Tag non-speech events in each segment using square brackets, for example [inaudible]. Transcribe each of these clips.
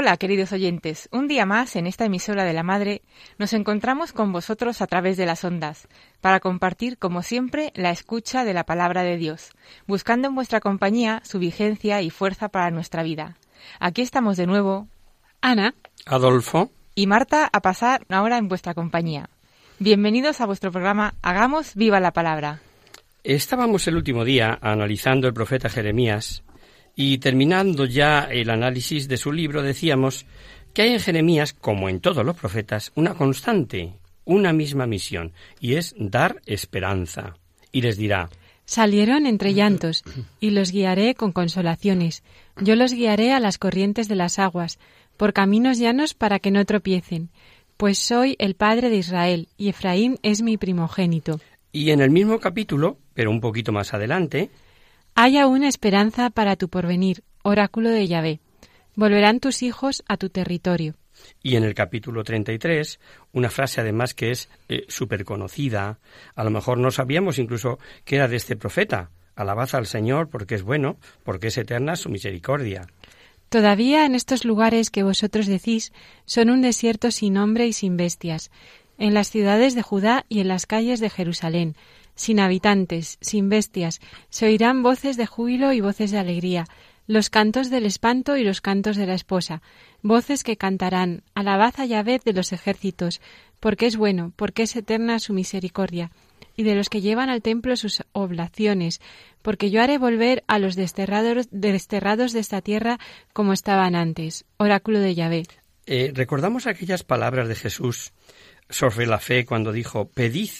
Hola, queridos oyentes. Un día más en esta emisora de la Madre nos encontramos con vosotros a través de las ondas para compartir, como siempre, la escucha de la palabra de Dios, buscando en vuestra compañía su vigencia y fuerza para nuestra vida. Aquí estamos de nuevo, Ana Adolfo, y Marta a pasar ahora en vuestra compañía. Bienvenidos a vuestro programa Hagamos viva la palabra. estábamos el último día analizando el profeta Jeremías y terminando ya el análisis de su libro decíamos que hay en Jeremías, como en todos los profetas, una constante, una misma misión, y es dar esperanza. Y les dirá, Salieron entre llantos, y los guiaré con consolaciones. Yo los guiaré a las corrientes de las aguas, por caminos llanos para que no tropiecen. Pues soy el padre de Israel, y Efraín es mi primogénito. y en el mismo capítulo, pero un poquito más adelante, Hay aún esperanza para tu porvenir, oráculo de Yahvé. Volverán tus hijos a tu territorio. Y en el capítulo 33, una frase además que es súper conocida, a lo mejor no sabíamos incluso que era de este profeta. Alabad al Señor porque es bueno, porque es eterna su misericordia. Todavía en estos lugares que vosotros decís son un desierto sin hombre y sin bestias, en las ciudades de Judá y en las calles de Jerusalén, sin habitantes, sin bestias, se oirán voces de júbilo y voces de alegría, los cantos del espanto y los cantos de la esposa, voces que cantarán, alabad a Yahvé de los ejércitos, porque es bueno, porque es eterna su misericordia, y de los que llevan al templo sus oblaciones, porque yo haré volver a los desterrados, desterrados de esta tierra como estaban antes. Oráculo de Yahvé. Eh, ¿Recordamos aquellas palabras de Jesús sobre la fe cuando dijo, pedid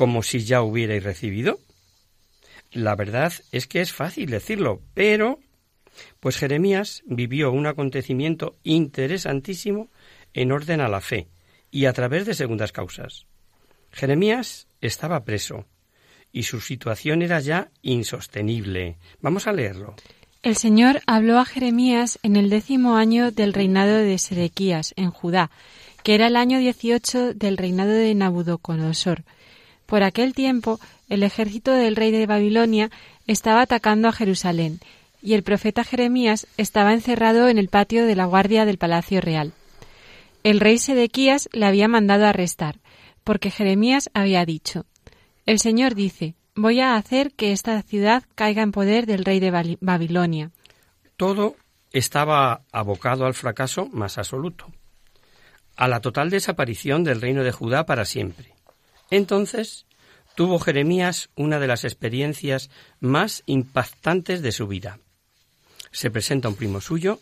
como si ya hubierais recibido? La verdad es que es fácil decirlo, pero pues Jeremías vivió un acontecimiento interesantísimo en orden a la fe y a través de segundas causas. Jeremías estaba preso y su situación era ya insostenible. Vamos a leerlo. El Señor habló a Jeremías en el décimo año del reinado de Sedequías, en Judá, que era el año dieciocho del reinado de Nabucodonosor. Por aquel tiempo, el ejército del rey de Babilonia estaba atacando a Jerusalén, y el profeta Jeremías estaba encerrado en el patio de la guardia del palacio real. El rey Sedequías le había mandado arrestar, porque Jeremías había dicho El Señor dice Voy a hacer que esta ciudad caiga en poder del rey de Babilonia. Todo estaba abocado al fracaso más absoluto, a la total desaparición del reino de Judá para siempre. Entonces tuvo Jeremías una de las experiencias más impactantes de su vida. Se presenta un primo suyo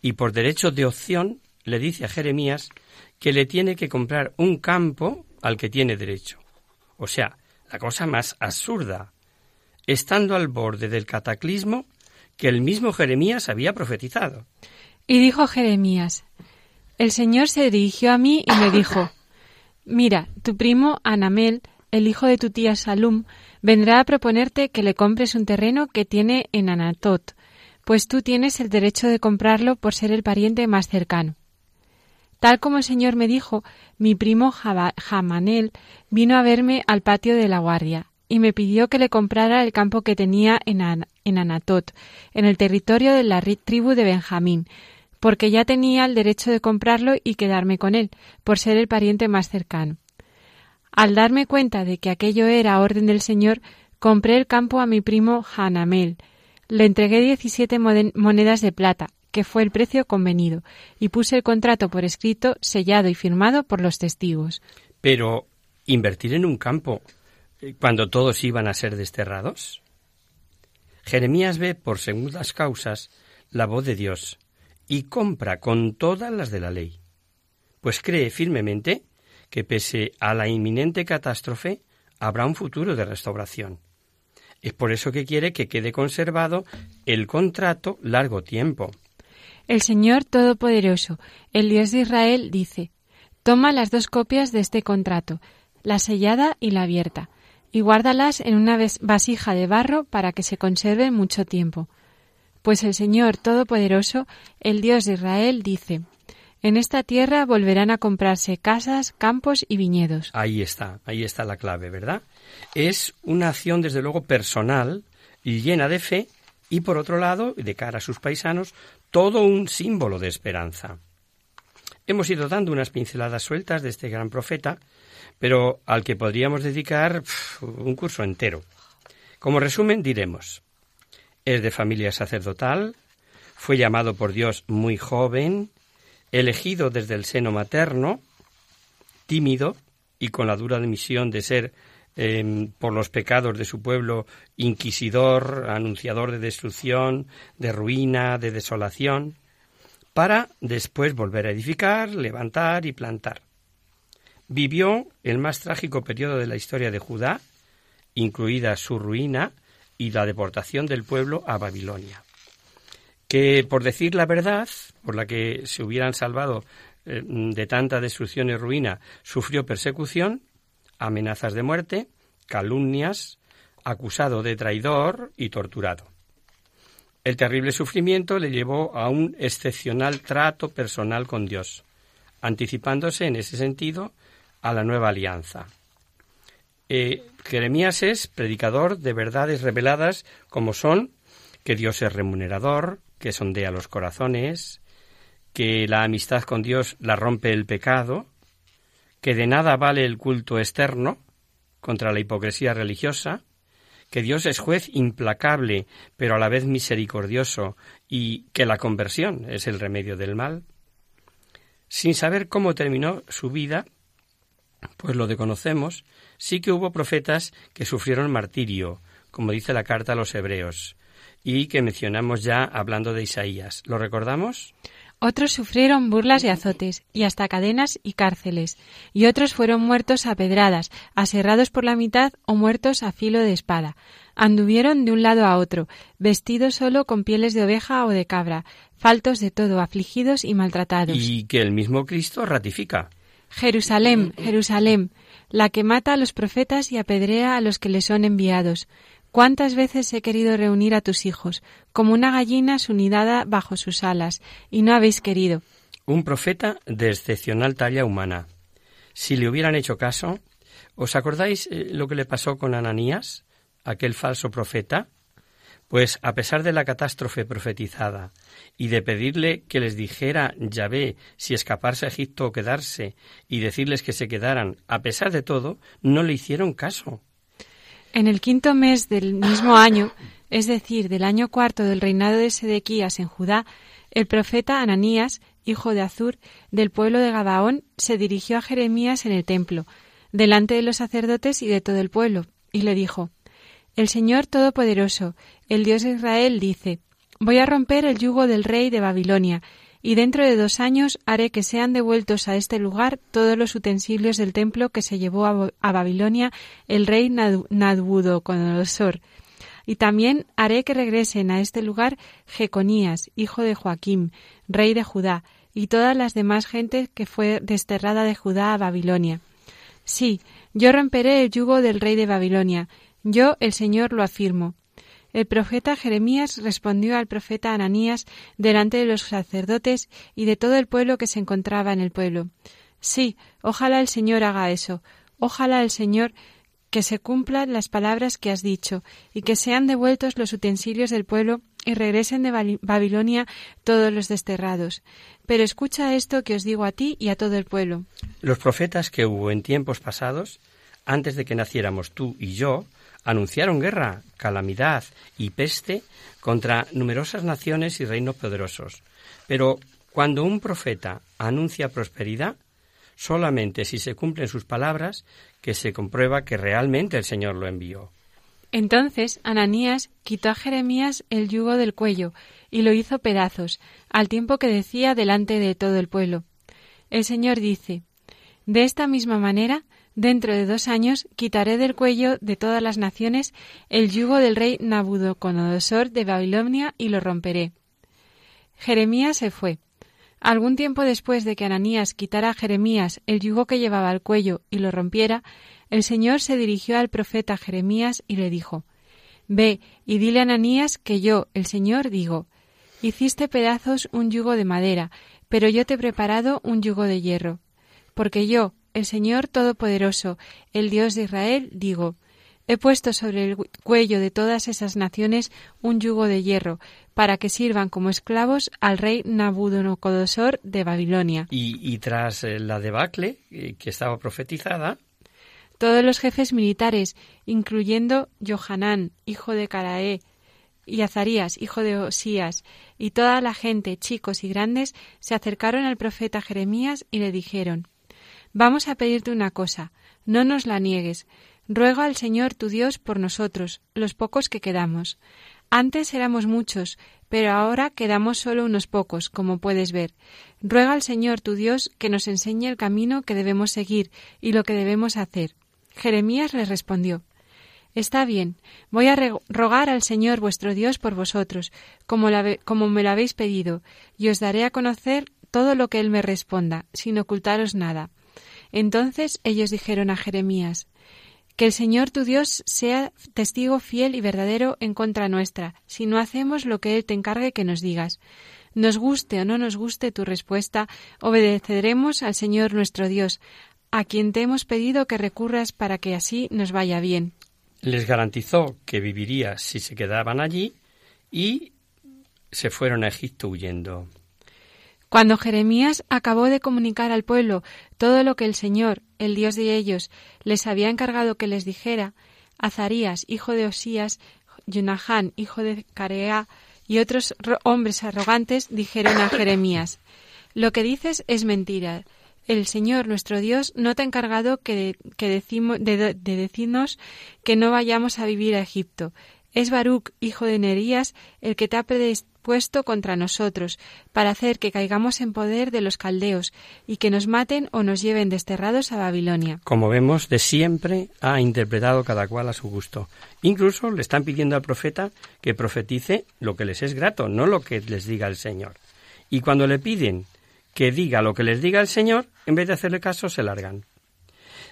y por derecho de opción le dice a Jeremías que le tiene que comprar un campo al que tiene derecho. O sea, la cosa más absurda, estando al borde del cataclismo que el mismo Jeremías había profetizado. Y dijo Jeremías, el Señor se dirigió a mí y me dijo, Mira, tu primo Anamel, el hijo de tu tía Salum, vendrá a proponerte que le compres un terreno que tiene en Anatot, pues tú tienes el derecho de comprarlo por ser el pariente más cercano. Tal como el Señor me dijo, mi primo Jamanel vino a verme al patio de la guardia y me pidió que le comprara el campo que tenía en, en Anatot, en el territorio de la ri- tribu de Benjamín, porque ya tenía el derecho de comprarlo y quedarme con él, por ser el pariente más cercano. Al darme cuenta de que aquello era orden del Señor, compré el campo a mi primo Hanamel. Le entregué diecisiete moden- monedas de plata, que fue el precio convenido, y puse el contrato por escrito, sellado y firmado por los testigos. Pero, ¿invertir en un campo eh, cuando todos iban a ser desterrados? Jeremías ve por segundas causas la voz de Dios y compra con todas las de la ley, pues cree firmemente que pese a la inminente catástrofe habrá un futuro de restauración. Es por eso que quiere que quede conservado el contrato largo tiempo. El Señor Todopoderoso, el Dios de Israel, dice, Toma las dos copias de este contrato, la sellada y la abierta, y guárdalas en una vasija de barro para que se conserven mucho tiempo. Pues el Señor Todopoderoso, el Dios de Israel, dice, en esta tierra volverán a comprarse casas, campos y viñedos. Ahí está, ahí está la clave, ¿verdad? Es una acción, desde luego, personal y llena de fe, y por otro lado, de cara a sus paisanos, todo un símbolo de esperanza. Hemos ido dando unas pinceladas sueltas de este gran profeta, pero al que podríamos dedicar un curso entero. Como resumen diremos, es de familia sacerdotal, fue llamado por Dios muy joven, elegido desde el seno materno, tímido y con la dura misión de ser em, por los pecados de su pueblo inquisidor, anunciador de destrucción, de ruina, de desolación, para después volver a edificar, levantar y plantar. Vivió el más trágico periodo de la historia de Judá, incluida su ruina y la deportación del pueblo a Babilonia que, por decir la verdad, por la que se hubieran salvado eh, de tanta destrucción y ruina, sufrió persecución, amenazas de muerte, calumnias, acusado de traidor y torturado. El terrible sufrimiento le llevó a un excepcional trato personal con Dios, anticipándose en ese sentido a la nueva alianza. Jeremías es predicador de verdades reveladas como son que Dios es remunerador, que sondea los corazones, que la amistad con Dios la rompe el pecado, que de nada vale el culto externo contra la hipocresía religiosa, que Dios es juez implacable, pero a la vez misericordioso, y que la conversión es el remedio del mal. Sin saber cómo terminó su vida, pues lo conocemos, sí que hubo profetas que sufrieron martirio, como dice la carta a los hebreos, y que mencionamos ya hablando de Isaías. ¿Lo recordamos? Otros sufrieron burlas y azotes, y hasta cadenas y cárceles, y otros fueron muertos a pedradas, aserrados por la mitad o muertos a filo de espada. Anduvieron de un lado a otro, vestidos solo con pieles de oveja o de cabra, faltos de todo, afligidos y maltratados. Y que el mismo Cristo ratifica. Jerusalén, Jerusalén, la que mata a los profetas y apedrea a los que le son enviados. ¿Cuántas veces he querido reunir a tus hijos, como una gallina su nidada bajo sus alas, y no habéis querido? Un profeta de excepcional talla humana. Si le hubieran hecho caso, ¿os acordáis eh, lo que le pasó con Ananías, aquel falso profeta? Pues a pesar de la catástrofe profetizada y de pedirle que les dijera Yahvé si escaparse a Egipto o quedarse y decirles que se quedaran, a pesar de todo, no le hicieron caso. En el quinto mes del mismo [laughs] año, es decir, del año cuarto del reinado de Sedequías en Judá, el profeta Ananías, hijo de Azur, del pueblo de Gabaón, se dirigió a Jeremías en el templo, delante de los sacerdotes y de todo el pueblo, y le dijo El Señor Todopoderoso, el Dios de Israel, dice Voy a romper el yugo del rey de Babilonia y dentro de dos años haré que sean devueltos a este lugar todos los utensilios del templo que se llevó a, Babilonia el rey Nabucodonosor. Y también haré que regresen a este lugar Jeconías, hijo de Joaquim, rey de Judá, y todas las demás gentes que fue desterrada de Judá a Babilonia. Sí, yo romperé el yugo del rey de Babilonia. Yo, el Señor, lo afirmo. El profeta Jeremías respondió al profeta Ananías delante de los sacerdotes y de todo el pueblo que se encontraba en el pueblo. Sí, ojalá el Señor haga eso. Ojalá el Señor que se cumplan las palabras que has dicho, y que sean devueltos los utensilios del pueblo y regresen de Babilonia todos los desterrados. Pero escucha esto que os digo a ti y a todo el pueblo. Los profetas que hubo en tiempos pasados, antes de que naciéramos tú y yo, anunciaron guerra, calamidad y peste contra numerosas naciones y reinos poderosos, Pero cuando un profeta anuncia prosperidad, solamente si se cumplen sus palabras, que se comprueba que realmente el Señor lo envió. Entonces Ananías quitó a Jeremías el yugo del cuello y lo hizo pedazos, al tiempo que decía delante de todo el pueblo. El Señor dice, De esta misma manera, dentro de dos años, quitaré del cuello de todas las naciones el yugo del rey Nabucodonosor de Babilonia y lo romperé. Jeremías se fue. Algún tiempo después de que Ananías quitara a Jeremías el yugo que llevaba al cuello y lo rompiera, el Señor se dirigió al profeta Jeremías y le dijo Ve y dile a Ananías que yo, el Señor, digo Hiciste pedazos un yugo de madera, pero yo te he preparado un yugo de hierro. Porque yo, el Señor Todopoderoso, el Dios de Israel, digo He puesto sobre el cuello de todas esas naciones un yugo de hierro, para que sirvan como esclavos al rey Nabucodonosor de Babilonia. Y, tras eh, la debacle eh, que estaba profetizada, todos los jefes militares, incluyendo Johanán, hijo de Caraé, y Azarías, hijo de Osías, y toda la gente, chicos y grandes, se acercaron al profeta Jeremías y le dijeron Vamos a pedirte una cosa, no nos la niegues. Ruega al Señor tu Dios por nosotros, los pocos que quedamos. Antes éramos muchos, pero ahora quedamos solo unos pocos, como puedes ver. Ruega al Señor tu Dios que nos enseñe el camino que debemos seguir y lo que debemos hacer. Jeremías le respondió Está bien, voy a rogar al Señor vuestro Dios por vosotros, como, como me lo habéis pedido, y os daré a conocer todo lo que Él me responda, sin ocultaros nada. Entonces ellos dijeron a Jeremías que el Señor tu Dios sea testigo fiel y verdadero en contra nuestra, si no hacemos lo que Él te encargue que nos digas. Nos guste o no nos guste tu respuesta, obedeceremos al Señor nuestro Dios, a quien te hemos pedido que recurras para que así nos vaya bien. Les garantizó que viviría si se quedaban allí y se fueron a Egipto huyendo. Cuando Jeremías acabó de comunicar al pueblo todo lo que el Señor, el Dios de ellos, les había encargado que les dijera, Azarías, hijo de Osías, Jonahán, hijo de Carea, y otros hombres arrogantes dijeron a Jeremías, Lo que dices es mentira. El Señor nuestro Dios no te ha encargado que, decimos, de, de decirnos que no vayamos a vivir a Egipto. Es Baruch, hijo de Nerías, el que te ha puesto contra nosotros, para hacer que caigamos en poder de los caldeos, y que nos maten o nos lleven desterrados a Babilonia. Como vemos, de siempre ha interpretado cada cual a su gusto. Incluso le están pidiendo al profeta que profetice lo que les es grato, no lo que les diga el Señor. Y cuando le piden que diga lo que les diga el Señor, en vez de hacerle caso, se largan.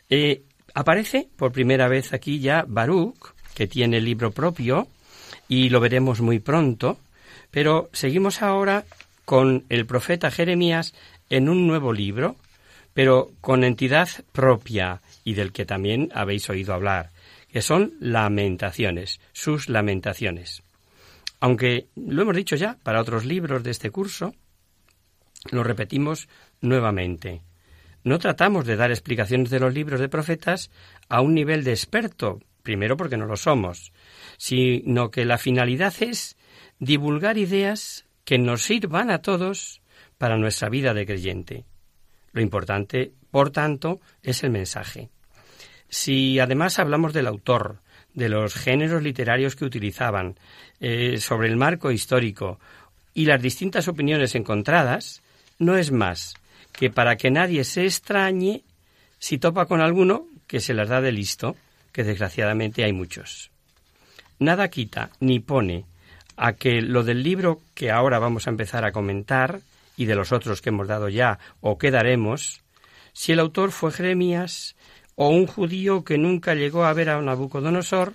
Eh, aparece por primera vez aquí ya Baruch, que tiene libro propio, y lo veremos muy pronto, pero seguimos ahora con el profeta Jeremías en un nuevo libro, pero con entidad propia y del que también habéis oído hablar, que son lamentaciones, sus lamentaciones. Aunque lo hemos dicho ya para otros libros de este curso, lo repetimos nuevamente. No tratamos de dar explicaciones de los libros de profetas a un nivel de experto, primero porque no lo somos, sino que la finalidad es divulgar ideas que nos sirvan a todos para nuestra vida de creyente. Lo importante, por tanto, es el mensaje. Si además hablamos del autor, de los géneros literarios que utilizaban, eh, sobre el marco histórico y las distintas opiniones encontradas, no es más que para que nadie se extrañe si topa con alguno que se las da de listo, que desgraciadamente hay muchos. Nada quita ni pone a que lo del libro que ahora vamos a empezar a comentar y de los otros que hemos dado ya o que daremos, si el autor fue Jeremías o un judío que nunca llegó a ver a Nabucodonosor,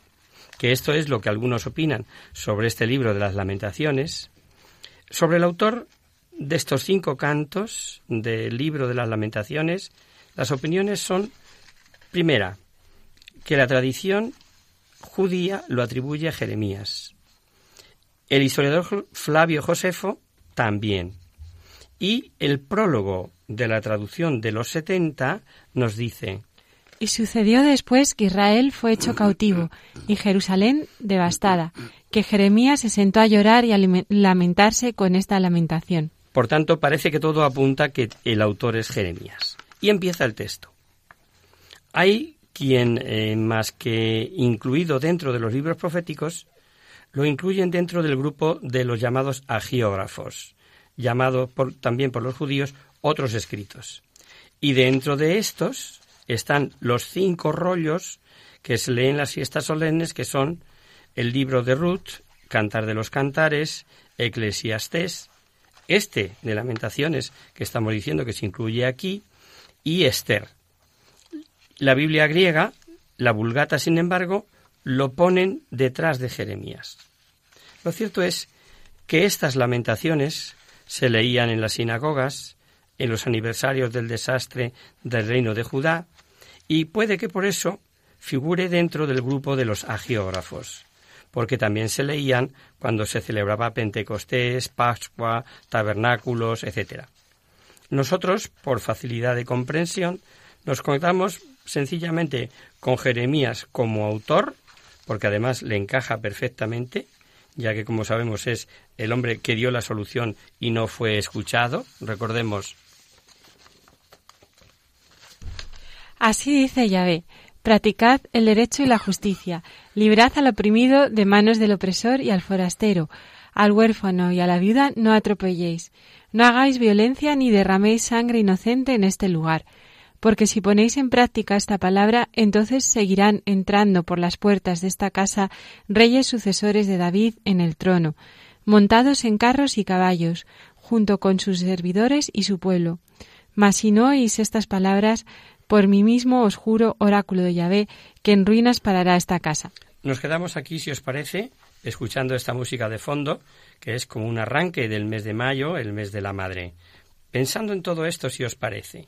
que esto es lo que algunos opinan sobre este libro de las lamentaciones, sobre el autor de estos cinco cantos del libro de las lamentaciones, las opiniones son, primera, que la tradición judía lo atribuye a Jeremías, el historiador Flavio Josefo también. Y el prólogo de la traducción de los 70 nos dice Y sucedió después que Israel fue hecho cautivo y Jerusalén devastada, que Jeremías se sentó a llorar y a lamentarse con esta lamentación. Por tanto, parece que todo apunta que el autor es Jeremías. Y empieza el texto. Hay quien, eh, más que incluido dentro de los libros proféticos, lo incluyen dentro del grupo de los llamados agiógrafos, llamado también por los judíos otros escritos. Y dentro de estos están los cinco rollos que se leen las fiestas solemnes, que son el libro de Ruth, Cantar de los Cantares, Eclesiastés, este de Lamentaciones que estamos diciendo que se incluye aquí, y Esther. La Biblia griega, la Vulgata, sin embargo, lo ponen detrás de Jeremías. Lo cierto es que estas lamentaciones se leían en las sinagogas, en los aniversarios del desastre del reino de Judá, y puede que por eso figure dentro del grupo de los agiógrafos, porque también se leían cuando se celebraba Pentecostés, Pascua, tabernáculos, etc. Nosotros, por facilidad de comprensión, nos contamos sencillamente con Jeremías como autor, porque además le encaja perfectamente, ya que como sabemos es el hombre que dio la solución y no fue escuchado. Recordemos. Así dice Yahvé, practicad el derecho y la justicia, librad al oprimido de manos del opresor y al forastero, al huérfano y a la viuda no atropelléis, no hagáis violencia ni derraméis sangre inocente en este lugar porque si ponéis en práctica esta palabra, entonces seguirán entrando por las puertas de esta casa reyes sucesores de David en el trono, montados en carros y caballos, junto con sus servidores y su pueblo. Mas si no oís estas palabras, por mí mismo os juro, oráculo de Yahvé, que en ruinas parará esta casa. Nos quedamos aquí, si os parece, escuchando esta música de fondo, que es como un arranque del mes de mayo, el mes de la madre. Pensando en todo esto, si os parece.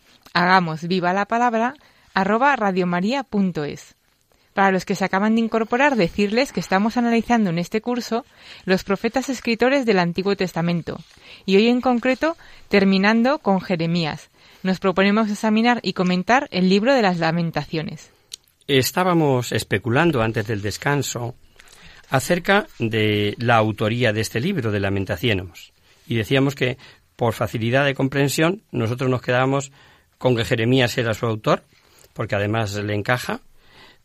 hagamos viva la palabra arroba radiomaria.es. Para los que se acaban de incorporar, decirles que estamos analizando en este curso los profetas escritores del Antiguo Testamento y hoy en concreto terminando con Jeremías. Nos proponemos examinar y comentar el libro de las lamentaciones. Estábamos especulando antes del descanso acerca de la autoría de este libro de lamentaciones y decíamos que por facilidad de comprensión nosotros nos quedábamos con que Jeremías era su autor porque además le encaja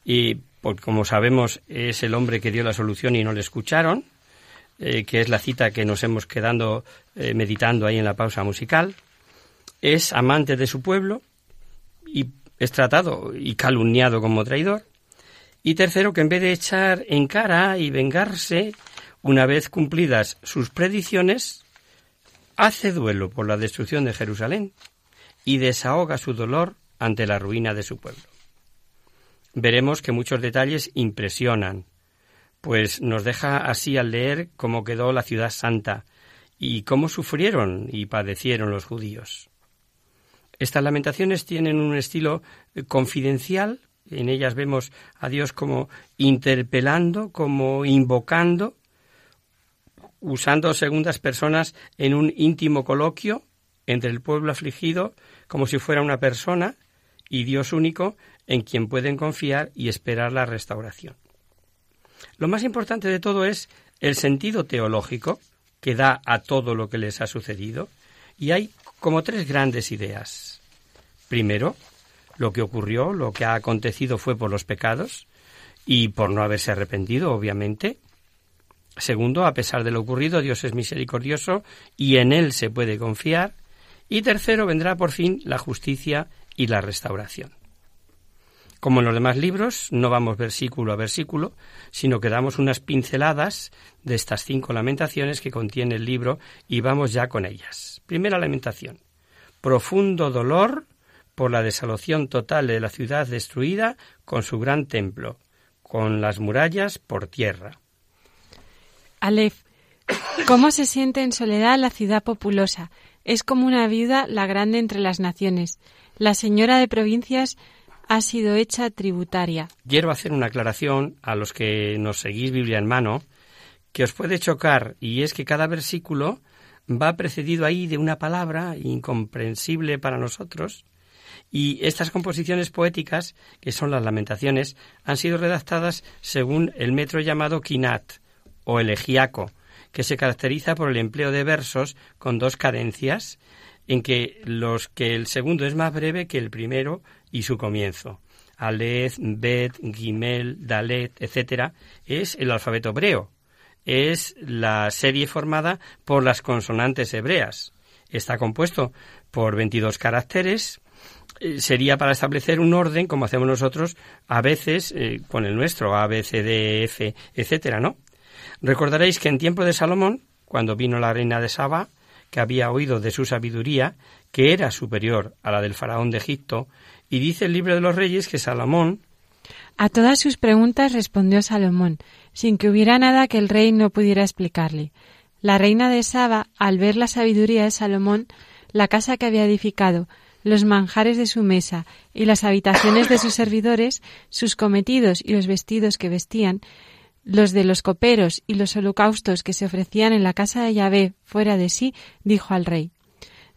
y como sabemos es el hombre que dio la solución y no le escucharon, eh, que es la cita que nos hemos quedado eh, meditando ahí en la pausa musical, es amante de su pueblo y es tratado y calumniado como traidor. Y tercero, que en vez de echar en cara y vengarse, una vez cumplidas sus predicciones, hace duelo por la destrucción de Jerusalén y desahoga su dolor ante la ruina de su pueblo veremos que muchos detalles impresionan, pues nos deja así al leer cómo quedó la ciudad santa y cómo sufrieron y padecieron los judíos. Estas lamentaciones tienen un estilo confidencial, en ellas vemos a Dios como interpelando, como invocando, usando segundas personas en un íntimo coloquio entre el pueblo afligido como si fuera una persona y Dios único en quien pueden confiar y esperar la restauración. Lo más importante de todo es el sentido teológico que da a todo lo que les ha sucedido, y hay como tres grandes ideas. Primero, lo que ocurrió, lo que ha acontecido fue por los pecados y por no haberse arrepentido, obviamente. Segundo, a pesar de lo ocurrido, Dios es misericordioso y en Él se puede confiar. Y tercero, vendrá por fin la justicia y la restauración. Como en los demás libros, no vamos versículo a versículo, sino que damos unas pinceladas de estas cinco lamentaciones que contiene el libro y vamos ya con ellas. Primera lamentación. Profundo dolor por la desolación total de la ciudad destruida con su gran templo, con las murallas por tierra. Aleph. ¿Cómo se siente en soledad la ciudad populosa? Es como una viuda la grande entre las naciones. La señora de provincias ha sido hecha tributaria. Quiero hacer una aclaración a los que nos seguís Biblia en mano, que os puede chocar, y es que cada versículo va precedido ahí de una palabra incomprensible para nosotros, y estas composiciones poéticas, que son las lamentaciones, han sido redactadas según el metro llamado Kinat, o elegiaco, que se caracteriza por el empleo de versos con dos cadencias, en que los que el segundo es más breve que el primero y su comienzo. Aleph, Bet, Gimel, Dalet, etc. es el alfabeto hebreo. Es la serie formada por las consonantes hebreas. Está compuesto por 22 caracteres. Eh, sería para establecer un orden, como hacemos nosotros a veces eh, con el nuestro, A, B, C, D, F, etc. ¿no? Recordaréis que en tiempo de Salomón, cuando vino la reina de Saba, que había oído de su sabiduría, que era superior a la del faraón de Egipto, y dice el libro de los reyes que Salomón a todas sus preguntas respondió Salomón, sin que hubiera nada que el rey no pudiera explicarle. La reina de Saba, al ver la sabiduría de Salomón, la casa que había edificado, los manjares de su mesa y las habitaciones de sus servidores, sus cometidos y los vestidos que vestían, los de los coperos y los holocaustos que se ofrecían en la casa de Yahvé fuera de sí, dijo al rey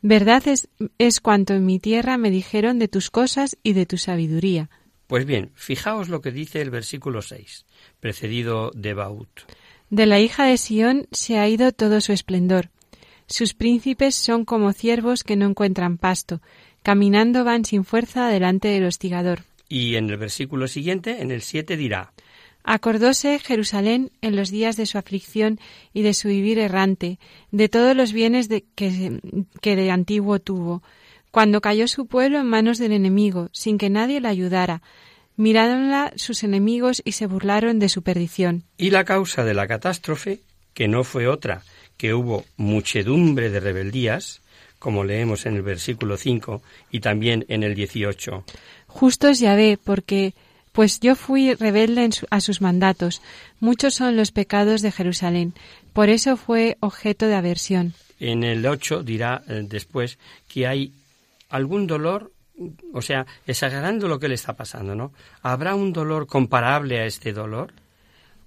Verdad es, es cuanto en mi tierra me dijeron de tus cosas y de tu sabiduría. Pues bien, fijaos lo que dice el versículo 6, precedido de Baut. De la hija de Sión se ha ido todo su esplendor. Sus príncipes son como ciervos que no encuentran pasto, caminando van sin fuerza delante del hostigador. Y en el versículo siguiente, en el 7, dirá Acordóse Jerusalén en los días de su aflicción y de su vivir errante, de todos los bienes de que, que de antiguo tuvo. cuando cayó su pueblo en manos del enemigo, sin que nadie la ayudara. Miráronla sus enemigos y se burlaron de su perdición. Y la causa de la catástrofe, que no fue otra que hubo muchedumbre de rebeldías, como leemos en el versículo 5 y también en el 18. Justos ve, porque pues yo fui rebelde a sus mandatos. Muchos son los pecados de Jerusalén. Por eso fue objeto de aversión. En el 8 dirá eh, después que hay algún dolor, o sea, exagerando lo que le está pasando, ¿no? ¿Habrá un dolor comparable a este dolor?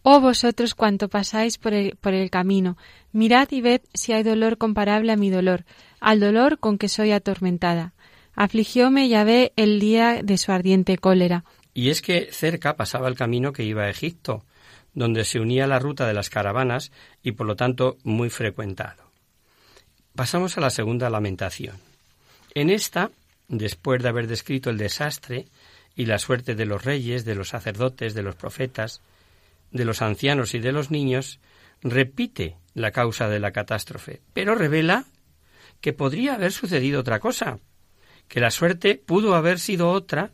Oh vosotros cuanto pasáis por el, por el camino, mirad y ved si hay dolor comparable a mi dolor, al dolor con que soy atormentada. Afligióme Yahvé el día de su ardiente cólera. Y es que cerca pasaba el camino que iba a Egipto, donde se unía la ruta de las caravanas y por lo tanto muy frecuentado. Pasamos a la segunda lamentación. En esta, después de haber descrito el desastre y la suerte de los reyes, de los sacerdotes, de los profetas, de los ancianos y de los niños, repite la causa de la catástrofe, pero revela que podría haber sucedido otra cosa, que la suerte pudo haber sido otra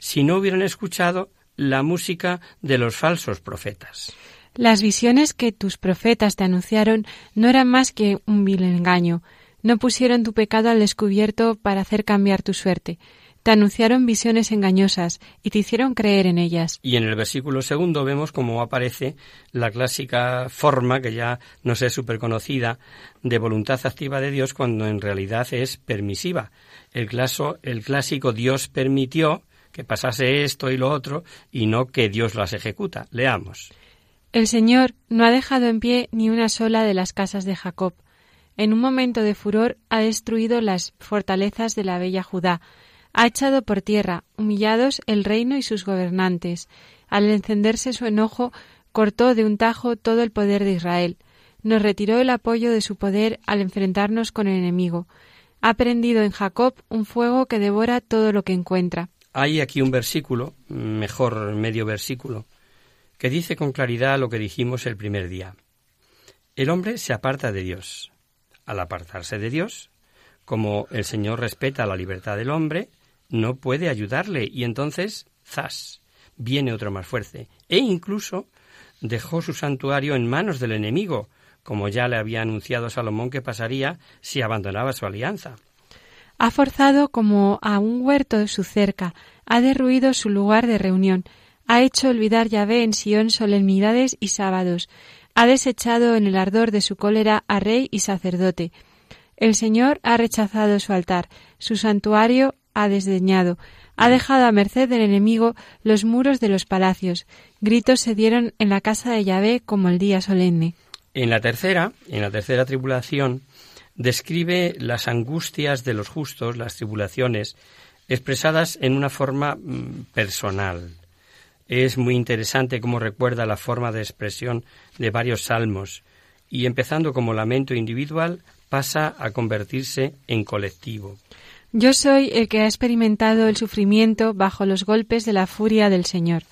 si no hubieran escuchado la música de los falsos profetas. Las visiones que tus profetas te anunciaron no eran más que un vil engaño, no pusieron tu pecado al descubierto para hacer cambiar tu suerte, te anunciaron visiones engañosas y te hicieron creer en ellas. Y en el versículo segundo vemos cómo aparece la clásica forma, que ya no sé súper conocida, de voluntad activa de Dios cuando en realidad es permisiva. El, el clásico Dios permitió que pasase esto y lo otro y no que Dios las ejecuta. Leamos. El Señor no ha dejado en pie ni una sola de las casas de Jacob. En un momento de furor ha destruido las fortalezas de la bella Judá, ha echado por tierra, humillados, el reino y sus gobernantes. Al encenderse su enojo, cortó de un tajo todo el poder de Israel. Nos retiró el apoyo de su poder al enfrentarnos con el enemigo. Ha prendido en Jacob un fuego que devora todo lo que encuentra. Hay aquí un versículo, mejor medio versículo, que dice con claridad lo que dijimos el primer día. El hombre se aparta de Dios. Al apartarse de Dios, como el Señor respeta la libertad del hombre, no puede ayudarle y entonces, zas, viene otro más fuerte. E incluso dejó su santuario en manos del enemigo, como ya le había anunciado Salomón que pasaría si abandonaba su alianza. Ha forzado como a un huerto de su cerca, ha derruido su lugar de reunión, ha hecho olvidar Yahvé en Sión solemnidades y sábados, ha desechado en el ardor de su cólera a rey y sacerdote. El Señor ha rechazado su altar, su santuario ha desdeñado, ha dejado a merced del enemigo los muros de los palacios. Gritos se dieron en la casa de Yahvé como el día solemne. En la tercera, en la tercera tribulación, describe las angustias de los justos, las tribulaciones, expresadas en una forma mm, personal. Es muy interesante cómo recuerda la forma de expresión de varios salmos, y empezando como lamento individual, pasa a convertirse en colectivo. Yo soy el que ha experimentado el sufrimiento bajo los golpes de la furia del Señor.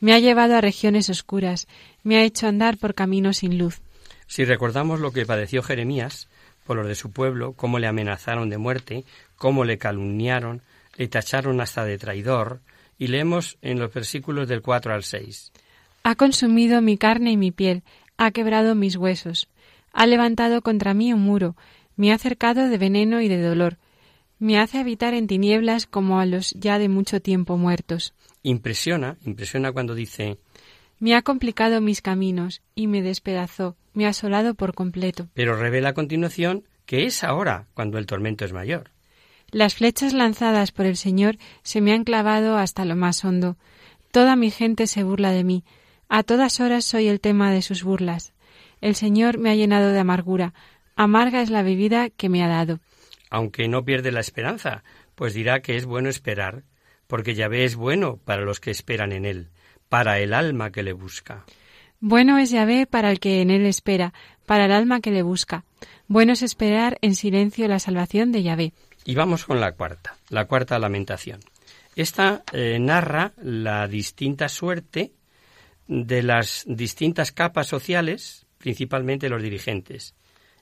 Me ha llevado a regiones oscuras, me ha hecho andar por caminos sin luz. Si recordamos lo que padeció Jeremías por los de su pueblo, cómo le amenazaron de muerte, cómo le calumniaron, le tacharon hasta de traidor, y leemos en los versículos del 4 al 6. Ha consumido mi carne y mi piel, ha quebrado mis huesos, ha levantado contra mí un muro, me ha cercado de veneno y de dolor, me hace habitar en tinieblas como a los ya de mucho tiempo muertos. Impresiona, impresiona cuando dice Me ha complicado mis caminos y me despedazó, me ha asolado por completo. Pero revela a continuación que es ahora cuando el tormento es mayor. Las flechas lanzadas por el Señor se me han clavado hasta lo más hondo. Toda mi gente se burla de mí. A todas horas soy el tema de sus burlas. El Señor me ha llenado de amargura. Amarga es la bebida que me ha dado aunque no pierde la esperanza, pues dirá que es bueno esperar, porque Yahvé es bueno para los que esperan en él, para el alma que le busca. Bueno es Yahvé para el que en él espera, para el alma que le busca. Bueno es esperar en silencio la salvación de Yahvé. Y vamos con la cuarta, la cuarta lamentación. Esta eh, narra la distinta suerte de las distintas capas sociales, principalmente los dirigentes,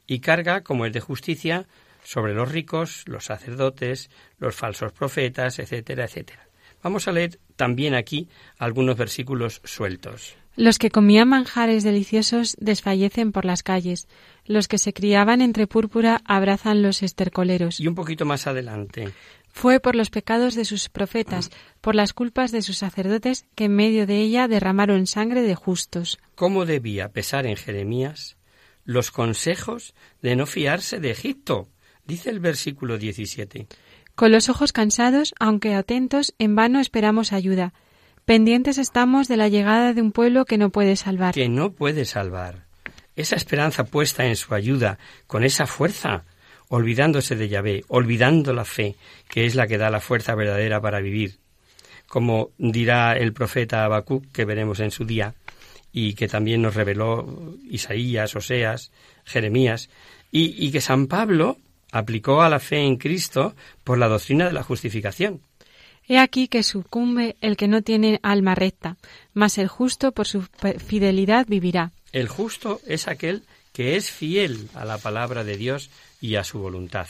y carga, como el de justicia, sobre los ricos, los sacerdotes, los falsos profetas, etcétera, etcétera. Vamos a leer también aquí algunos versículos sueltos. Los que comían manjares deliciosos desfallecen por las calles. Los que se criaban entre púrpura abrazan los estercoleros. Y un poquito más adelante. Fue por los pecados de sus profetas, por las culpas de sus sacerdotes, que en medio de ella derramaron sangre de justos. ¿Cómo debía pesar en Jeremías los consejos de no fiarse de Egipto? Dice el versículo 17. Con los ojos cansados, aunque atentos, en vano esperamos ayuda. Pendientes estamos de la llegada de un pueblo que no puede salvar. Que no puede salvar. Esa esperanza puesta en su ayuda, con esa fuerza, olvidándose de Yahvé, olvidando la fe, que es la que da la fuerza verdadera para vivir. Como dirá el profeta Habacuc, que veremos en su día, y que también nos reveló Isaías, Oseas, Jeremías, y, y que San Pablo aplicó a la fe en Cristo por la doctrina de la justificación. He aquí que sucumbe el que no tiene alma recta, mas el justo por su fidelidad vivirá. El justo es aquel que es fiel a la palabra de Dios y a su voluntad.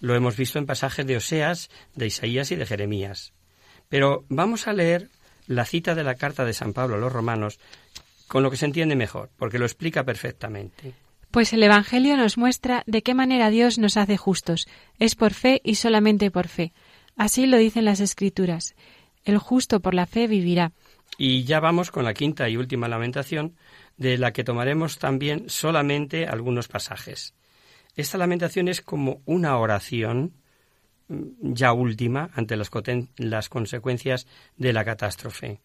Lo hemos visto en pasajes de Oseas, de Isaías y de Jeremías. Pero vamos a leer la cita de la carta de San Pablo a los romanos con lo que se entiende mejor, porque lo explica perfectamente. Pues el Evangelio nos muestra de qué manera Dios nos hace justos. Es por fe y solamente por fe. Así lo dicen las Escrituras. El justo por la fe vivirá. Y ya vamos con la quinta y última lamentación, de la que tomaremos también solamente algunos pasajes. Esta lamentación es como una oración mm, ya última ante las, las consecuencias de la catástrofe.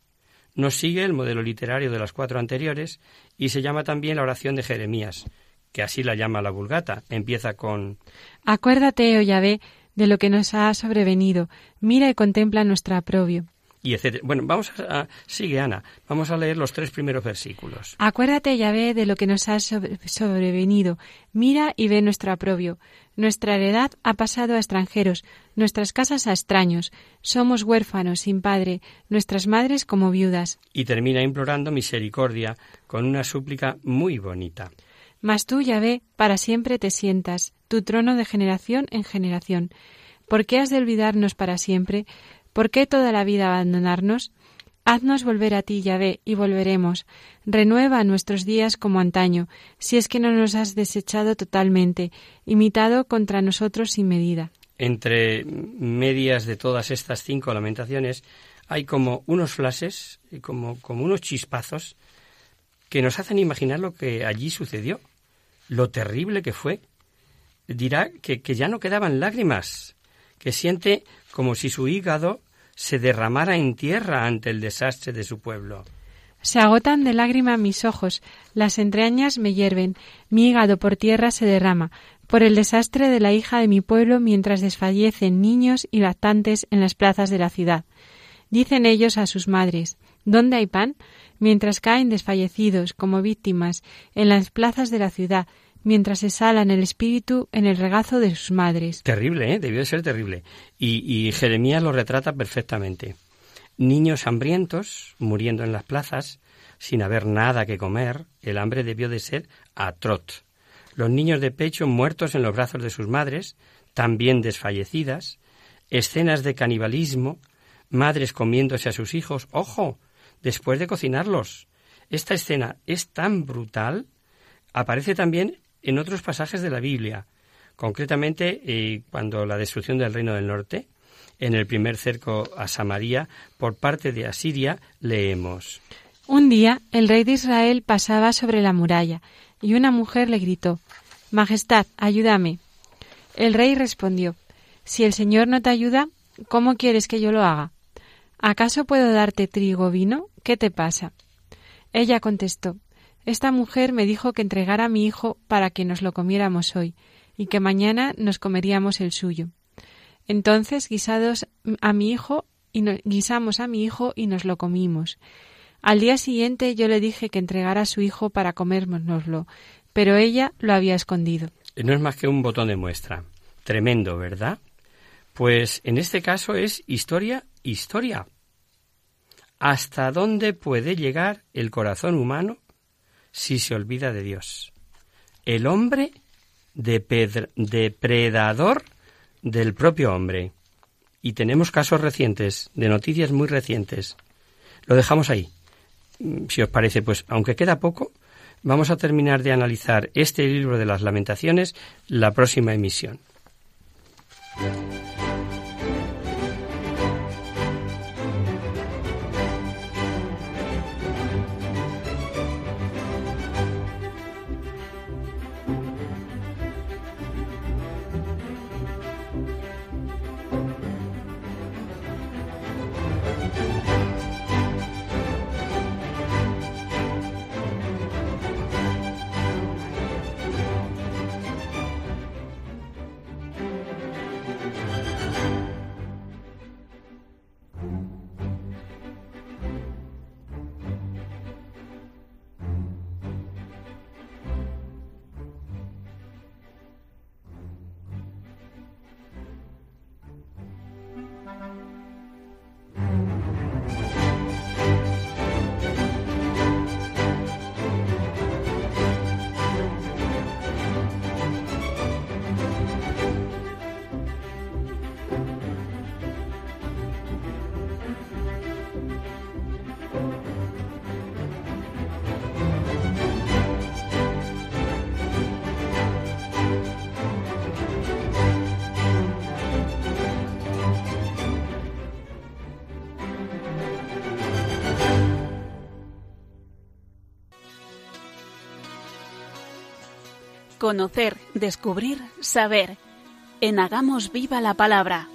Nos sigue el modelo literario de las cuatro anteriores y se llama también la oración de Jeremías, que así la llama la Vulgata. Empieza con Acuérdate, oh Yahvé, de lo que nos ha sobrevenido. Mira y contempla nuestro aprobio y etcétera. Bueno, vamos a, sigue Ana, vamos a leer los tres primeros versículos. Acuérdate, Yahvé, de lo que nos ha sobrevenido. Mira y ve nuestro aprobio. Nuestra heredad ha pasado a extranjeros, nuestras casas a extraños. Somos huérfanos, sin padre, nuestras madres como viudas. Y termina implorando misericordia con una súplica muy bonita. Mas tú, Yahvé, para siempre te sientas, tu trono de generación en generación. ¿Por qué has de olvidarnos para siempre? ¿Por qué toda la vida abandonarnos? Haznos volver a ti, Yahvé, y volveremos. Renueva nuestros días como antaño, si es que no nos has desechado totalmente, imitado contra nosotros sin medida. Entre medias de todas estas cinco lamentaciones hay como unos flashes, como, como unos chispazos, que nos hacen imaginar lo que allí sucedió, lo terrible que fue. Dirá que, ya no quedaban lágrimas, que siente como si su hígado se derramara en tierra ante el desastre de su pueblo. Se agotan de lágrima mis ojos, las entrañas me hierven, mi hígado por tierra se derrama, por el desastre de la hija de mi pueblo mientras desfallecen niños y lactantes en las plazas de la ciudad. Dicen ellos a sus madres, ¿Dónde hay pan? mientras caen desfallecidos como víctimas en las plazas de la ciudad, mientras exhalan el espíritu en el regazo de sus madres. Terrible, ¿eh? Debió de ser terrible. Y, y Jeremías lo retrata perfectamente. Niños hambrientos, muriendo en las plazas, sin haber nada que comer, el hambre debió de ser atroz. Los niños de pecho muertos en los brazos de sus madres, también desfallecidas, escenas de canibalismo, madres comiéndose a sus hijos, ojo, después de cocinarlos. Esta escena es tan brutal, aparece también en otros pasajes de la Biblia, concretamente eh, cuando la destrucción del reino del norte, en el primer cerco a Samaria, por parte de Asiria, leemos. Un día el rey de Israel pasaba sobre la muralla, y una mujer le gritó Majestad, ayúdame. El rey respondió Si el Señor no te ayuda, ¿cómo quieres que yo lo haga? ¿Acaso puedo darte trigo o vino? ¿Qué te pasa? Ella contestó esta mujer me dijo que entregara a mi hijo para que nos lo comiéramos hoy, y que mañana nos comeríamos el suyo. Entonces guisados a mi hijo y guisamos a mi hijo y nos lo comimos. Al día siguiente yo le dije que entregara a su hijo para comérnoslo, pero ella lo había escondido. No es más que un botón de muestra. Tremendo, ¿verdad? Pues en este caso es historia, historia. ¿Hasta dónde puede llegar el corazón humano si se olvida de Dios. El hombre depredador del propio hombre. Y tenemos casos recientes, de noticias muy recientes. Lo dejamos ahí. Mm, si os parece, pues aunque queda poco, vamos a terminar de analizar este libro de las lamentaciones la próxima emisión. Conocer, descubrir, saber. En Hagamos Viva la Palabra.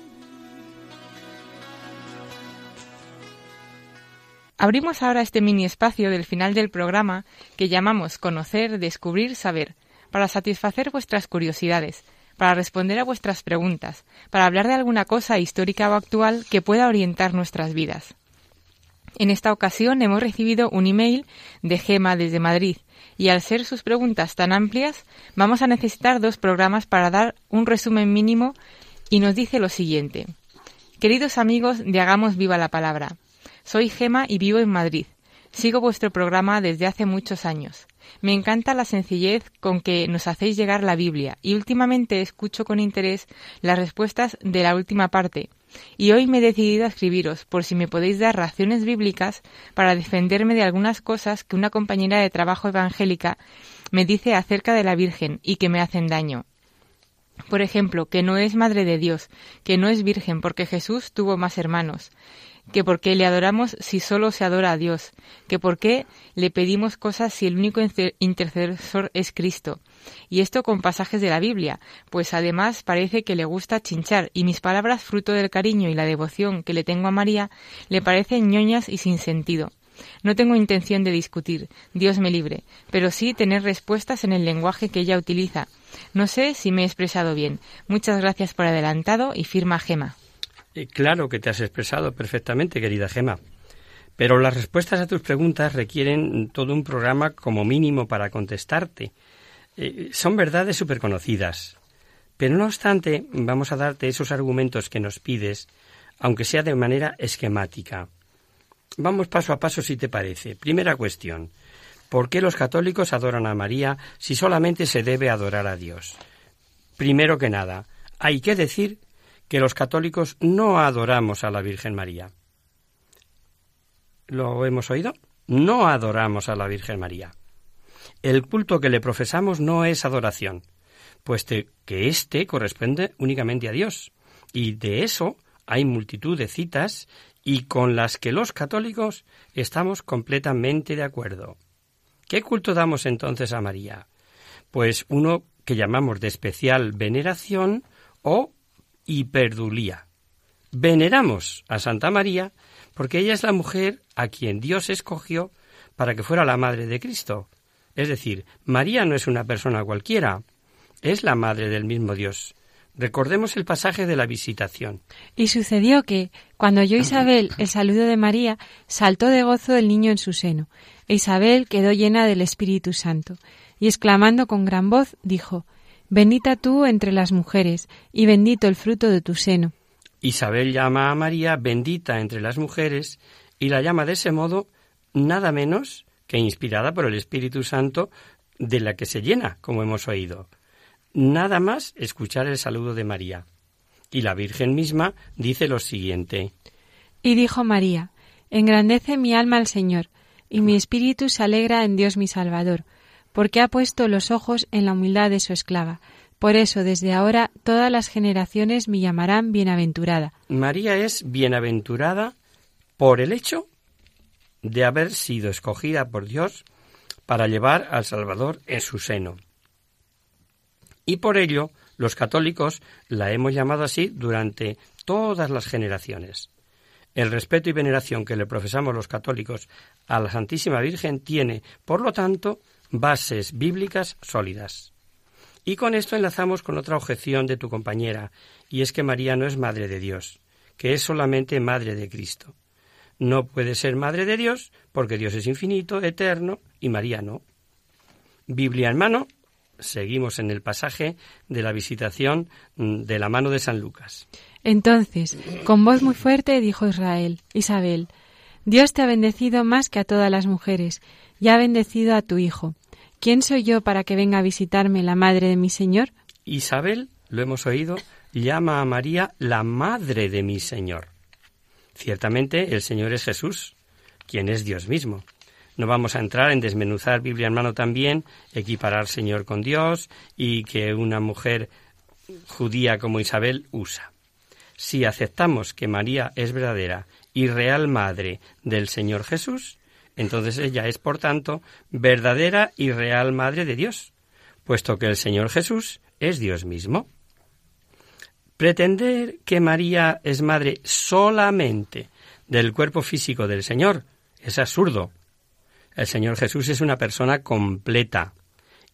Abrimos ahora este mini espacio del final del programa que llamamos Conocer, Descubrir, Saber, para satisfacer vuestras curiosidades, para responder a vuestras preguntas, para hablar de alguna cosa histórica o actual que pueda orientar nuestras vidas. En esta ocasión hemos recibido un email de Gema desde Madrid y al ser sus preguntas tan amplias, vamos a necesitar dos programas para dar un resumen mínimo y nos dice lo siguiente. Queridos amigos de Hagamos Viva la Palabra, soy Gema y vivo en Madrid. Sigo vuestro programa desde hace muchos años. Me encanta la sencillez con que nos hacéis llegar la Biblia y últimamente escucho con interés las respuestas de la última parte, y hoy me he decidido a escribiros por si me podéis dar razones bíblicas para defenderme de algunas cosas que una compañera de trabajo evangélica me dice acerca de la Virgen y que me hacen daño. Por ejemplo, que no es madre de Dios, que no es virgen porque Jesús tuvo más hermanos, que por qué le adoramos si solo se adora a Dios, que por qué le pedimos cosas si el único intercesor es Cristo. Y esto con pasajes de la Biblia, pues además parece que le gusta chinchar, y mis palabras, fruto del cariño y la devoción que le tengo a María, le parecen ñoñas y sin sentido. No tengo intención de discutir, Dios me libre, pero sí tener respuestas en el lenguaje que ella utiliza. No sé si me he expresado bien. Muchas gracias por adelantado y firma Gema. Eh, claro que te has expresado perfectamente, querida Gema. Pero las respuestas a tus preguntas requieren todo un programa como mínimo para contestarte. Eh, son verdades súper conocidas. Pero no obstante, vamos a darte esos argumentos que nos pides, aunque sea de manera esquemática. Vamos paso a paso si te parece. Primera cuestión. ¿Por qué los católicos adoran a María si solamente se debe adorar a Dios? Primero que nada, hay que decir que los católicos no adoramos a la Virgen María. ¿Lo hemos oído? No adoramos a la Virgen María. El culto que le profesamos no es adoración, puesto que éste corresponde únicamente a Dios. Y de eso hay multitud de citas y con las que los católicos estamos completamente de acuerdo. ¿Qué culto damos entonces a María? Pues uno que llamamos de especial veneración o hiperdulía. Veneramos a Santa María porque ella es la mujer a quien Dios escogió para que fuera la madre de Cristo. Es decir, María no es una persona cualquiera, es la madre del mismo Dios. Recordemos el pasaje de la visitación. Y sucedió que, cuando oyó [clears throat] Isabel el saludo de María, saltó de gozo el niño en su seno, e Isabel quedó llena del Espíritu Santo, y exclamando con gran voz, dijo Bendita tú entre las mujeres, y bendito el fruto de tu seno. Isabel llama a María bendita entre las mujeres, y la llama de ese modo nada menos que inspirada por el Espíritu Santo de la que se llena, como hemos oído. nada más escuchar el saludo de María. Y la Virgen misma dice lo siguiente. Y dijo María, Engrandece mi alma al Señor, y mi espíritu se alegra en Dios mi Salvador, porque ha puesto los ojos en la humildad de su esclava. Por eso, desde ahora, todas las generaciones me llamarán bienaventurada. María es bienaventurada por el hecho de haber sido escogida por Dios para llevar al Salvador en su seno. Y por ello, los católicos la hemos llamado así durante todas las generaciones. El respeto y veneración que le profesamos los católicos a la Santísima Virgen tiene, por lo tanto, bases bíblicas sólidas. Y con esto enlazamos con otra objeción de tu compañera, y es que María no es Madre de Dios, que es solamente Madre de Cristo. No puede ser Madre de Dios porque Dios es infinito, eterno, y María no. Biblia en mano, seguimos en el pasaje de la visitación mm, de la mano de San Lucas. Entonces, con voz muy fuerte dijo Israel, Isabel, Dios te ha bendecido más que a todas las mujeres, y ha bendecido a tu hijo. ¿Quién soy yo para que venga a visitarme la madre de mi Señor? Isabel, lo hemos oído, llama a María la madre de mi Señor. Ciertamente el Señor es Jesús, quien es Dios mismo. No vamos a entrar en desmenuzar Biblia en mano también, equiparar Señor con Dios y que una mujer judía como Isabel usa. Si aceptamos que María es verdadera y real madre del Señor Jesús, entonces ella es, por tanto, verdadera y real madre de Dios, puesto que el Señor Jesús es Dios mismo. Pretender que María es madre solamente del cuerpo físico del Señor es absurdo. El Señor Jesús es una persona completa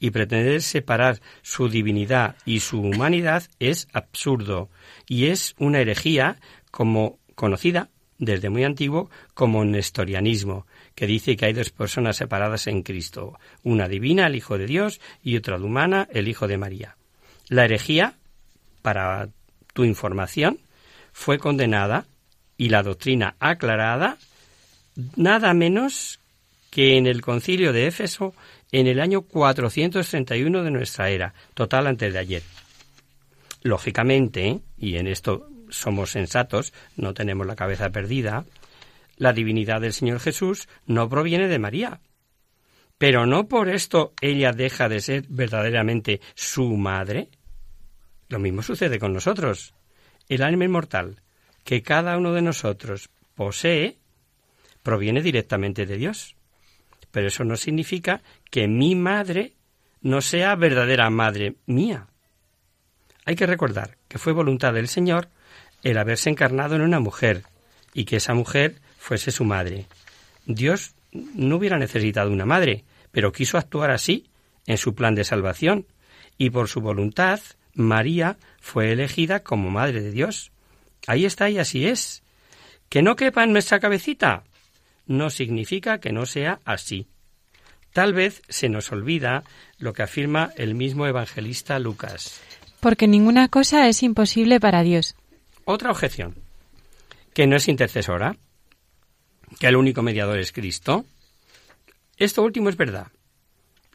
y pretender separar su divinidad y su humanidad es absurdo y es una herejía como conocida desde muy antiguo como nestorianismo, que dice que hay dos personas separadas en Cristo, una divina, el Hijo de Dios, y otra humana, el Hijo de María. La herejía, para tu información, fue condenada y la doctrina aclarada nada menos que en el concilio de Éfeso en el año 431 de nuestra era, total antes de ayer. Lógicamente, y en esto somos sensatos, no tenemos la cabeza perdida, la divinidad del Señor Jesús no proviene de María. Pero no por esto ella deja de ser verdaderamente su madre. Lo mismo sucede con nosotros. El alma inmortal que cada uno de nosotros posee proviene directamente de Dios. Pero eso no significa que mi madre no sea verdadera madre mía. Hay que recordar que fue voluntad del Señor el haberse encarnado en una mujer y que esa mujer fuese su madre. Dios no hubiera necesitado una madre, pero quiso actuar así en su plan de salvación y por su voluntad María fue elegida como Madre de Dios. Ahí está y así es. Que no quepa en nuestra cabecita no significa que no sea así. Tal vez se nos olvida lo que afirma el mismo evangelista Lucas. Porque ninguna cosa es imposible para Dios. Otra objeción. Que no es intercesora. Que el único mediador es Cristo. Esto último es verdad.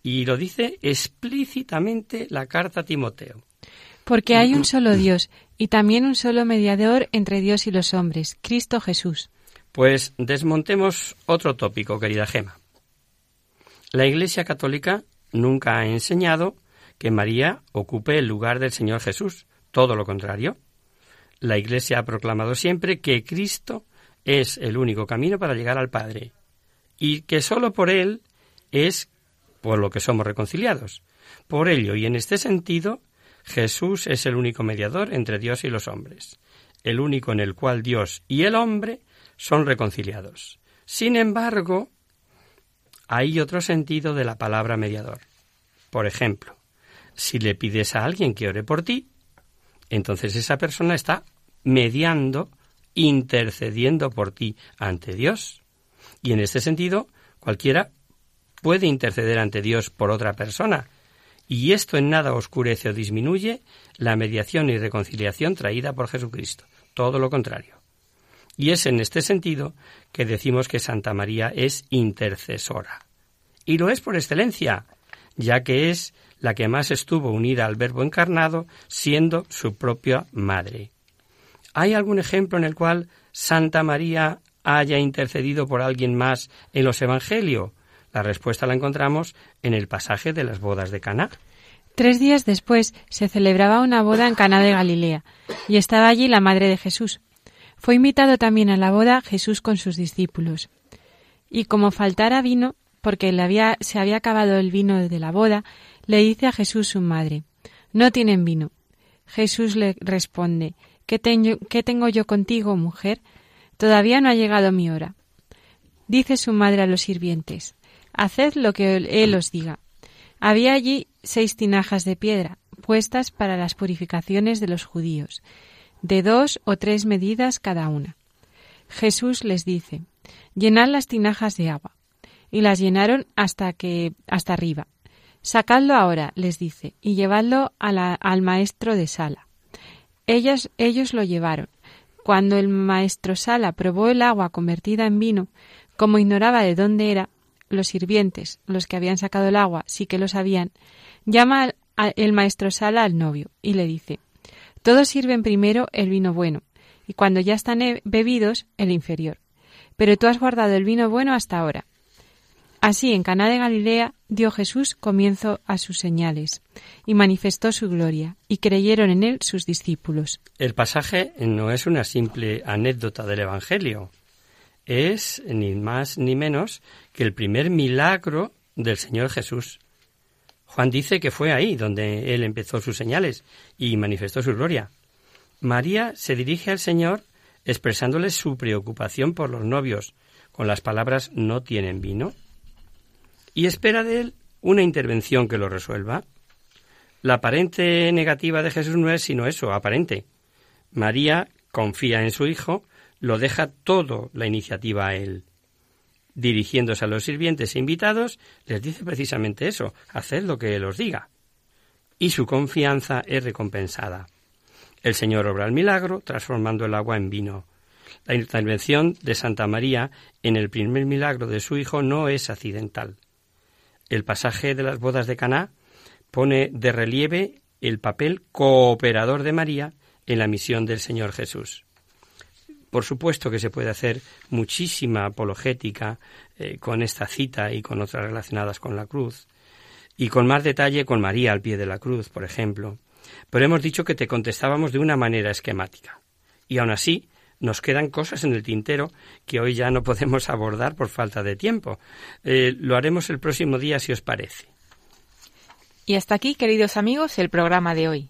Y lo dice explícitamente la carta a Timoteo. Porque hay un solo [clears throat] Dios y también un solo mediador entre Dios y los hombres, Cristo Jesús. Pues desmontemos otro tópico, querida Gema. La Iglesia Católica nunca ha enseñado que María ocupe el lugar del Señor Jesús, todo lo contrario. La Iglesia ha proclamado siempre que Cristo es el único camino para llegar al Padre y que sólo por Él es por lo que somos reconciliados. Por ello, y en este sentido, Jesús es el único mediador entre Dios y los hombres, el único en el cual Dios y el hombre son reconciliados. Sin embargo, hay otro sentido de la palabra mediador. Por ejemplo, si le pides a alguien que ore por ti, entonces esa persona está mediando, intercediendo por ti ante Dios. Y en este sentido, cualquiera puede interceder ante Dios por otra persona, y esto en nada oscurece o disminuye la mediación y reconciliación traída por Jesucristo. Todo lo contrario. Y es en este sentido que decimos que Santa María es intercesora. Y lo es por excelencia, ya que es la que más estuvo unida al Verbo encarnado, siendo su propia madre. ¿Hay algún ejemplo en el cual Santa María haya intercedido por alguien más en los Evangelios? La respuesta la encontramos en el pasaje de las bodas de Caná. Tres días después se celebraba una boda en Caná de Galilea, y estaba allí la madre de Jesús. Fue invitado también a la boda Jesús con sus discípulos. Y como faltara vino, porque se había acabado el vino de la boda, le dice a Jesús su madre, No tienen vino. Jesús le responde, ¿Qué, ¿Qué tengo yo contigo, mujer? Todavía no ha llegado mi hora. Dice su madre a los sirvientes, Haced lo que él os diga. Había allí seis tinajas de piedra, puestas para las purificaciones de los judíos, de dos o tres medidas cada una. Jesús les dice, llenad las tinajas de agua. Y las llenaron hasta que hasta arriba. Sacadlo ahora, les dice, y llevadlo al maestro de sala. Ellas, ellos lo llevaron. Cuando el maestro sala probó el agua convertida en vino, como ignoraba de dónde era, los sirvientes, los que habían sacado el agua, sí que lo sabían, llama el maestro sala al novio y le dice todos sirven primero el vino bueno, y cuando ya están bebidos, el inferior. Pero tú has guardado el vino bueno hasta ahora. Así, en Caná de Galilea dio Jesús comienzo a sus señales y manifestó su gloria, y creyeron en él sus discípulos. El pasaje no es una simple anécdota del Evangelio, es ni más ni menos que el primer milagro del Señor Jesús. Juan dice que fue ahí donde él empezó sus señales y manifestó su gloria. María se dirige al Señor expresándole su preocupación por los novios con las palabras no tienen vino y espera de él una intervención que lo resuelva. La aparente negativa de Jesús no es sino eso, aparente. María confía en su Hijo, lo deja todo la iniciativa a él dirigiéndose a los sirvientes e invitados, les dice precisamente eso, haced lo que él os diga. Y su confianza es recompensada. El Señor obra el milagro, transformando el agua en vino. La intervención de Santa María en el primer milagro de su Hijo no es accidental. El pasaje de las bodas de Caná pone de relieve el papel cooperador de María en la misión del Señor Jesús. Por supuesto que se puede hacer muchísima apologética eh, con esta cita y con otras relacionadas con la cruz, y con más detalle con María al pie de la cruz, por ejemplo. Pero hemos dicho que te contestábamos de una manera esquemática. Y aún así, nos quedan cosas en el tintero que hoy ya no [laughs] podemos abordar por falta de tiempo. Eh, lo haremos el próximo día si os parece. Y hasta aquí, queridos amigos, el programa de hoy.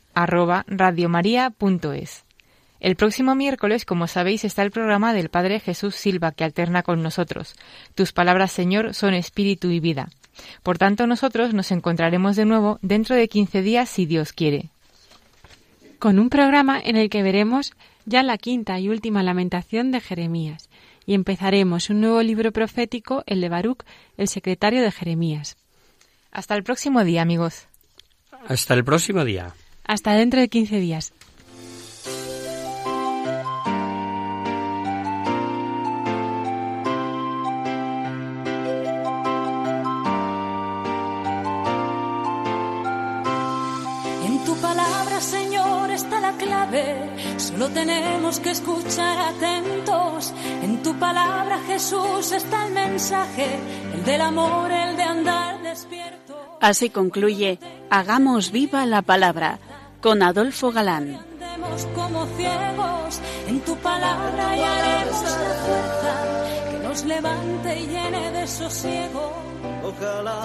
arroba radiomaria.es. El próximo miércoles, como sabéis, está el programa del Padre Jesús Silva que alterna con nosotros. Tus palabras, Señor, son espíritu y vida. Por tanto, nosotros nos encontraremos de nuevo dentro de 15 días, si Dios quiere. Con un programa en el que veremos ya la quinta y última lamentación de Jeremías y empezaremos un nuevo libro profético, el de Baruch, el secretario de Jeremías. Hasta el próximo día, amigos. Hasta el próximo día. Hasta dentro de 15 días. En tu palabra, Señor, está la clave. Solo tenemos que escuchar atentos. En tu palabra, Jesús, está el mensaje, el del amor, el de andar despierto. Así concluye Hagamos viva la palabra con Adolfo Galán. Andemos como ciegos, en tu palabra y haremos la fuerza que nos levante y llene de sosiego. Ojalá.